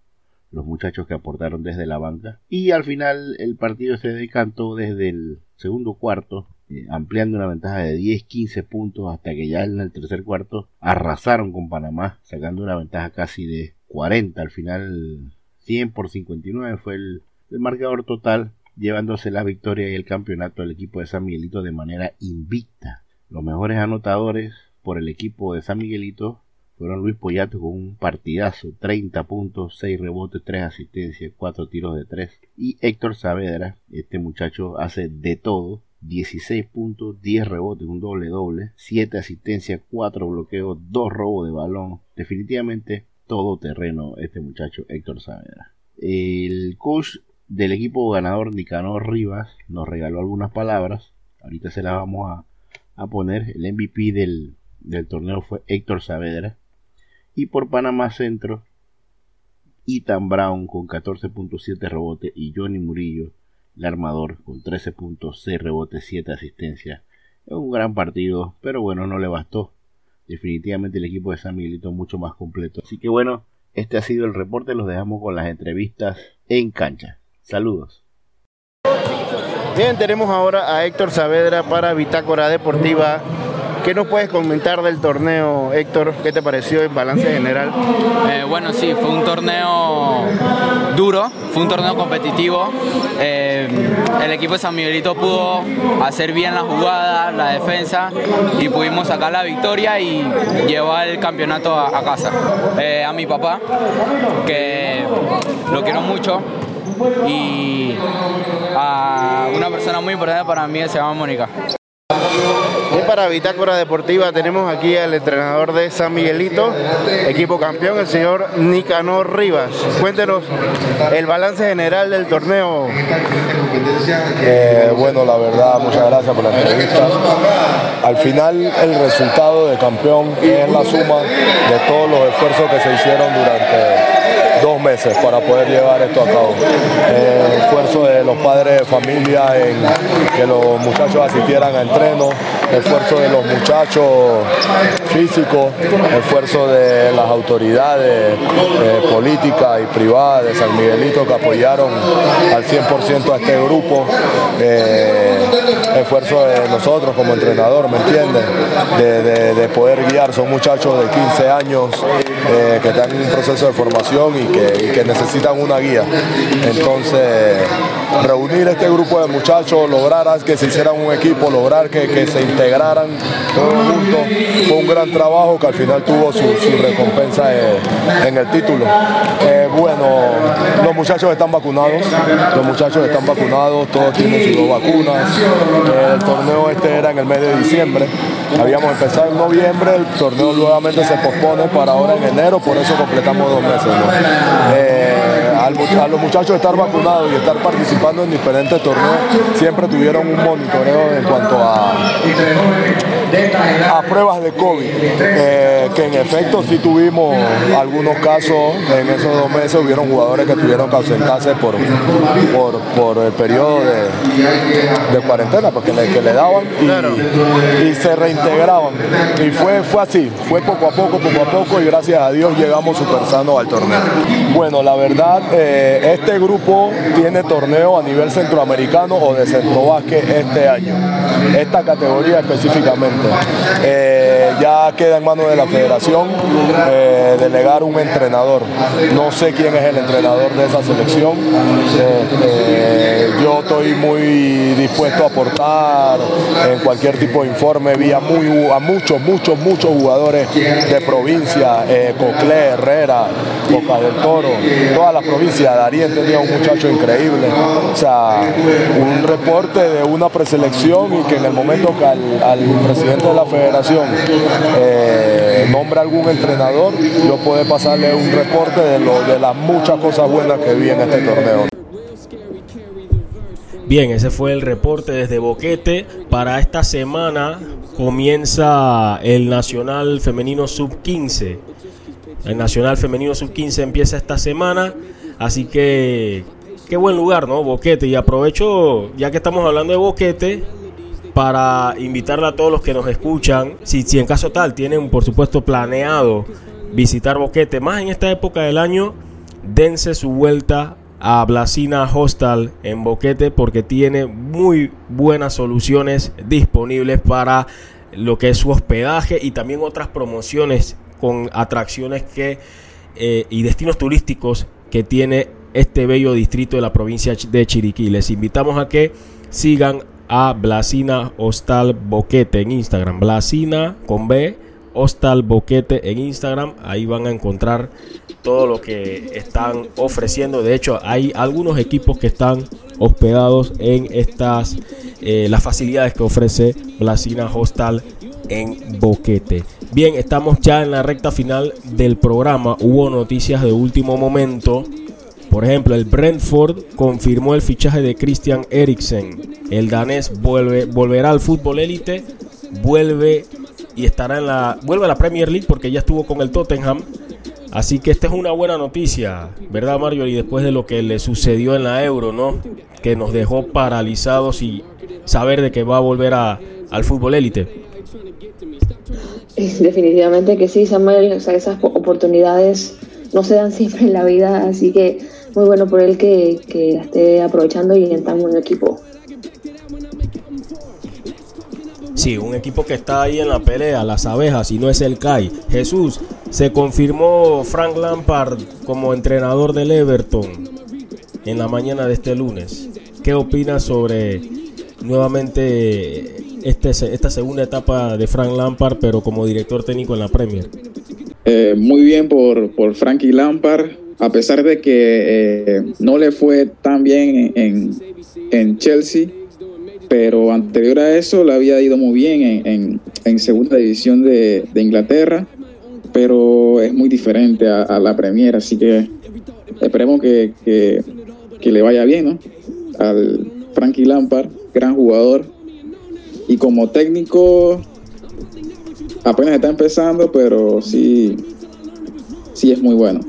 los muchachos que aportaron desde la banca. Y al final el partido se decantó desde el segundo cuarto, eh, ampliando una ventaja de 10-15 puntos hasta que ya en el tercer cuarto arrasaron con Panamá, sacando una ventaja casi de 40. Al final 100 por 59 fue el, el marcador total, llevándose la victoria y el campeonato al equipo de San Miguelito de manera invicta. Los mejores anotadores por el equipo de San Miguelito fueron Luis Poyato con un partidazo, 30 puntos, 6 rebotes, 3 asistencias, 4 tiros de 3. Y Héctor Saavedra, este muchacho hace de todo, 16 puntos, 10 rebotes, un doble doble, 7 asistencias, 4 bloqueos, 2 robos de balón. Definitivamente todo terreno este muchacho Héctor Saavedra. El coach del equipo ganador Nicanor Rivas nos regaló algunas palabras. Ahorita se las vamos a, a poner. El MVP del, del torneo fue Héctor Saavedra. Y por Panamá Centro, Ethan Brown con 14.7 rebotes y Johnny Murillo, el armador, con 13.6 rebotes, 7 asistencias. Es un gran partido, pero bueno, no le bastó. Definitivamente el equipo de San Miguelito mucho más completo. Así que bueno, este ha sido el reporte. Los dejamos con las entrevistas en cancha. Saludos. Bien, tenemos ahora a Héctor Saavedra para Bitácora Deportiva. ¿Qué nos puedes comentar del torneo, Héctor? ¿Qué te pareció en balance general? Eh, bueno, sí, fue un torneo duro, fue un torneo competitivo. Eh, el equipo de San Miguelito pudo hacer bien la jugada, la defensa y pudimos sacar la victoria y llevar el campeonato a, casa. Eh, a mi papá, que lo quiero mucho, y a una persona muy importante para mí se llama Mónica. Para Bitácora Deportiva tenemos aquí al entrenador de San Miguelito, equipo campeón, el señor Nicanor Rivas. Cuéntenos el balance general del torneo. Eh, bueno, la verdad, muchas gracias por la entrevista. Al final, el resultado de campeón es la suma de todos los esfuerzos que se hicieron durante meses para poder llevar esto a cabo. El esfuerzo de los padres de familia en que los muchachos asistieran a entreno, esfuerzo de los muchachos físicos, esfuerzo de las autoridades eh, políticas y privadas de San Miguelito que apoyaron al 100% a este grupo, eh, esfuerzo de nosotros como entrenador, ¿me entiendes? De, poder guiar, son muchachos de 15 años eh, que están en un proceso de formación y que, necesitan una guía. Entonces, reunir este grupo de muchachos, lograr que se hicieran un equipo, lograr que, se integraran todos juntos, fue un gran trabajo que al final tuvo su, recompensa en el título. Eh, bueno, los muchachos están vacunados, los muchachos están vacunados, todos tienen sus dos vacunas. El torneo este era en el mes de diciembre, habíamos empezado en noviembre, el torneo nuevamente se pospone para ahora en enero, por eso completamos dos meses. Eh, a los muchachos estar vacunados y estar participando en diferentes torneos, siempre tuvieron un monitoreo en cuanto a, a pruebas de COVID, eh, que en efecto sí tuvimos algunos casos en esos dos meses, hubieron jugadores que tuvieron que ausentarse por, por, el periodo de, cuarentena, porque le, que le daban y, se reintegraban. Y fue, fue así, fue poco a poco, poco a poco y gracias a Dios llegamos super sano al torneo. Bueno, la verdad, eh, este grupo tiene torneo a nivel centroamericano o de centrovasque este año, esta categoría específicamente. Eh, ya queda en manos de la federación eh, delegar un entrenador. No sé quién es el entrenador de esa selección. yo estoy muy dispuesto a aportar en cualquier tipo de informe. Vi a, muchos, muchos, muchos jugadores de provincia, Coclé, Herrera, Boca del Toro, toda la provincia. Darien tenía un muchacho increíble. O sea, un reporte de una preselección y que en el momento que al, presidente de la federación eh, algún entrenador, yo puedo pasarle un reporte de, de las muchas cosas buenas que vi en este torneo. Bien, ese fue el reporte desde Boquete. Para esta semana comienza el Nacional Femenino Sub 15. El Nacional Femenino Sub-15 empieza esta semana, así que qué buen lugar, ¿no? Boquete. Y aprovecho, ya que estamos hablando de Boquete, para invitarle a todos los que nos escuchan, si, en caso tal tienen, por supuesto, planeado visitar Boquete, más en esta época del año, dense su vuelta a Blasina Hostal en Boquete porque tiene muy buenas soluciones disponibles para lo que es su hospedaje y también otras promociones con atracciones que eh, y destinos turísticos que tiene este bello distrito de la provincia de Chiriquí. Les invitamos a que sigan a Blasina Hostal Boquete en Instagram. Blasina con B, Hostal Boquete en Instagram. Ahí van a encontrar todo lo que están ofreciendo. De hecho, hay algunos equipos que están hospedados en estas eh, las facilidades que ofrece Blasina Hostal en Boquete. Bien, estamos ya en la recta final del programa. Hubo noticias de último momento. Por ejemplo, el Brentford confirmó el fichaje de Christian Eriksen. El danés vuelve, volverá al fútbol élite, vuelve y estará en la vuelve a la Premier League porque ya estuvo con el Tottenham. Así que esta es una buena noticia, ¿verdad, Mario? Y después de lo que le sucedió en la Euro, ¿no? Que nos dejó paralizados y saber de que va a volver a, al fútbol élite. Definitivamente que sí, Samuel. O sea, esas oportunidades no se dan siempre en la vida, así que muy bueno por él que, que esté aprovechando y en tan buen equipo. Sí, un equipo que está ahí en la pelea, las abejas, y no es el CAI. Jesús, se confirmó Frank Lampard como entrenador del Everton en la mañana de este lunes. ¿Qué opinas sobre nuevamente este, esta segunda etapa de Frank Lampard, pero como director técnico en la Premier? Eh, muy bien por, por Frankie Lampard, a pesar de que eh, no le fue tan bien en, en Chelsea. pero anterior a eso le había ido muy bien en, en, segunda división de, de, Inglaterra, pero es muy diferente a, la Premier, así que esperemos que, que, le vaya bien. Al Frankie Lampard, gran jugador, y como técnico apenas está empezando, pero sí, sí es muy bueno.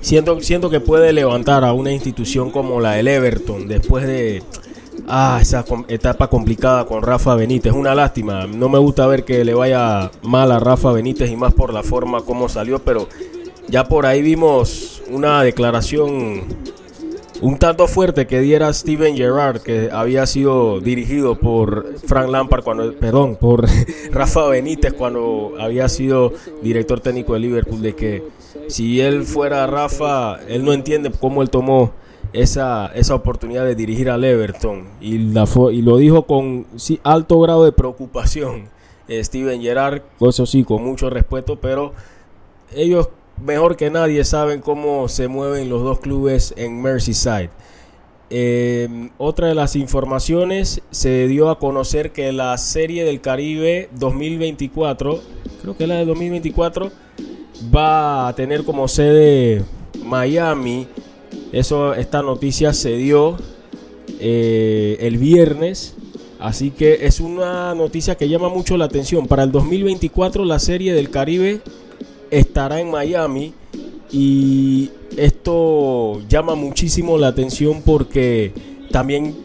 Siento, siento que puede levantar a una institución como la del Everton después de ah, esa etapa complicada con Rafa Benítez. Una lástima. No me gusta ver que le vaya mal a Rafa Benítez y más por la forma como salió, pero ya por ahí vimos una declaración un tanto fuerte que diera Steven Gerrard, que había sido dirigido por Frank Lampard, cuando, perdón, por [LAUGHS] Rafa Benítez cuando había sido director técnico de Liverpool, de que si él fuera Rafa, él no entiende cómo él tomó esa, esa oportunidad de dirigir al Everton y, la, y lo dijo con alto grado de preocupación. Eh, Steven Gerrard, eso sí, con mucho respeto, pero ellos mejor que nadie saben cómo se mueven los dos clubes en Merseyside. Em, otra de las informaciones se dio a conocer que la Serie del Caribe 2024, creo que la de 2024, va a tener como sede Miami. Eso, esta noticia se dio eh, el viernes. Así que es una noticia que llama mucho la atención. Para el 2024 la Serie del Caribe estará en Miami y esto llama muchísimo la atención porque también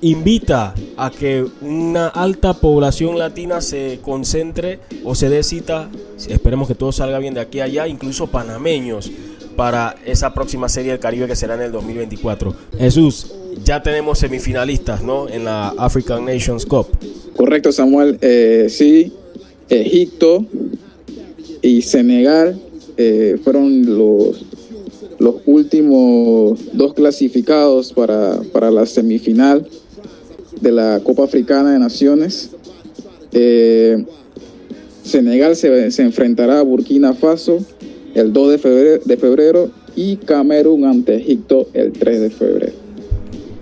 invita a que una alta población latina se concentre o se dé cita, esperemos que todo salga bien de aquí a allá, incluso panameños para esa próxima serie del Caribe que será en el 2024. Jesús, ya tenemos semifinalistas, ¿no? En la African Nations Cup. Correcto, Samuel. Eh, sí, Egipto, y Senegal eh, fueron los, los últimos dos clasificados para, la semifinal de la Copa Africana de Naciones. Eh, Senegal se, se, enfrentará a Burkina Faso el 2 de febrero, de febrero y Camerún ante Egipto el 3 de febrero.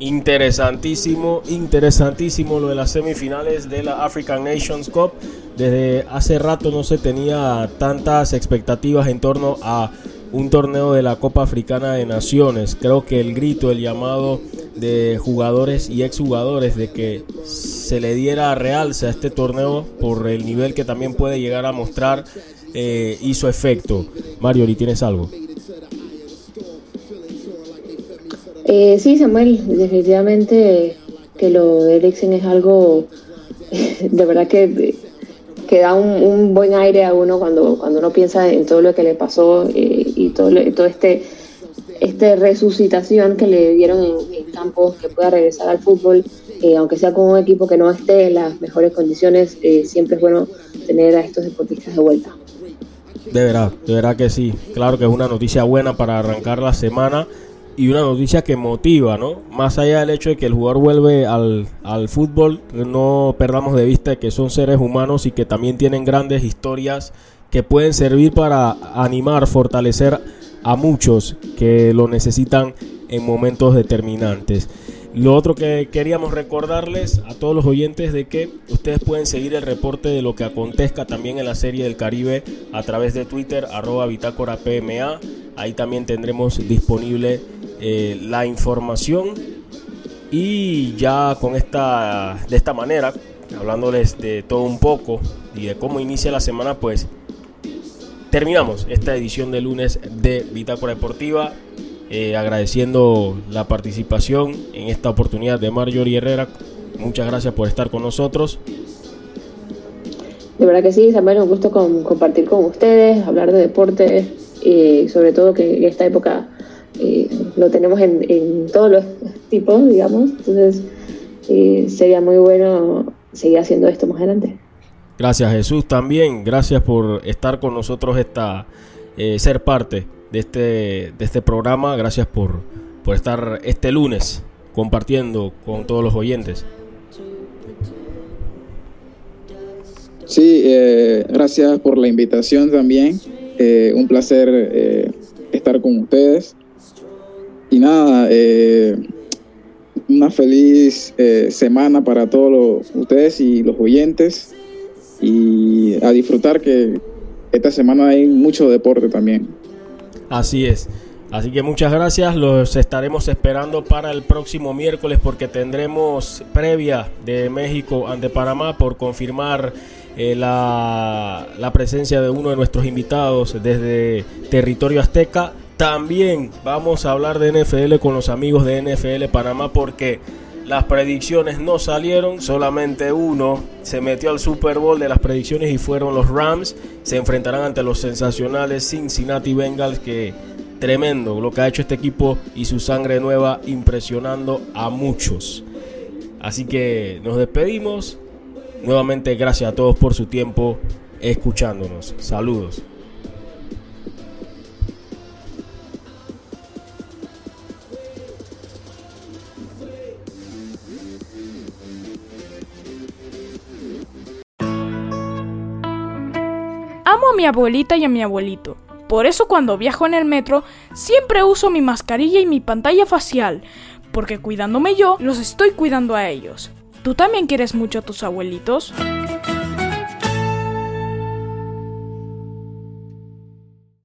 Interesantísimo, interesantísimo lo de las semifinales de la African Nations Cup. Desde hace rato no se tenía tantas expectativas en torno a un torneo de la Copa Africana de Naciones. Creo que el grito, el llamado de jugadores y exjugadores de que se le diera realce a este torneo por el nivel que también puede llegar a mostrar eh, hizo efecto. Mario, ¿y tienes algo? Eh, sí, Samuel, definitivamente que lo de Eriksen es algo [LAUGHS] de verdad que, que da un, buen aire a uno cuando, cuando uno piensa en todo lo que le pasó eh, y todo, todo este este resucitación que le dieron en, campo, que pueda regresar al fútbol, eh, aunque sea con un equipo que no esté en las mejores condiciones, siempre es bueno tener a estos deportistas de vuelta. De verdad, de verdad que sí. Claro que es una noticia buena para arrancar la semana y una noticia que motiva, ¿no? Más allá del hecho de que el jugador vuelve al, al, fútbol, no perdamos de vista que son seres humanos y que también tienen grandes historias que pueden servir para animar, fortalecer a muchos que lo necesitan en momentos determinantes. Lo otro que queríamos recordarles a todos los oyentes de que ustedes pueden seguir el reporte de lo que acontezca también en la serie del Caribe a través de Twitter, arroba bitácora PMA. Ahí también tendremos disponible eh, la información y ya con esta de esta manera hablándoles de todo un poco y de cómo inicia la semana pues terminamos esta edición de lunes de Bitácora Deportiva eh, agradeciendo la participación en esta oportunidad de Marjorie Herrera muchas gracias por estar con nosotros de verdad que sí, Samuel, un gusto compartir con ustedes, hablar de deporte y sobre todo que en esta época lo tenemos en, todos los tipos, digamos. Entonces, eh, sería muy bueno seguir haciendo esto más adelante. Gracias Jesús también, gracias por estar con nosotros, esta, eh, ser parte de este, de este programa, gracias por, por estar este lunes compartiendo con todos los oyentes. Sí, eh, gracias por la invitación también, un placer estar con ustedes y nada, eh, una feliz eh, semana para todos ustedes y los oyentes y a disfrutar que esta semana hay mucho deporte también. Así es. Así que muchas gracias, los estaremos esperando para el próximo miércoles porque tendremos previa de México ante Panamá por confirmar eh, la, la presencia de uno de nuestros invitados desde territorio azteca. También vamos a hablar de NFL con los amigos de NFL Panamá porque las predicciones no salieron, solamente uno se metió al Super Bowl de las predicciones y fueron los Rams. Se enfrentarán ante los sensacionales Cincinnati Bengals que tremendo lo que ha hecho este equipo y su sangre nueva impresionando a muchos. Así que nos despedimos. Nuevamente gracias a todos por su tiempo escuchándonos. Saludos. Amo a mi abuelita y a mi abuelito. Por eso cuando viajo en el metro siempre uso mi mascarilla y mi pantalla facial, porque cuidándome yo, los estoy cuidando a ellos. ¿Tú también quieres mucho a tus abuelitos?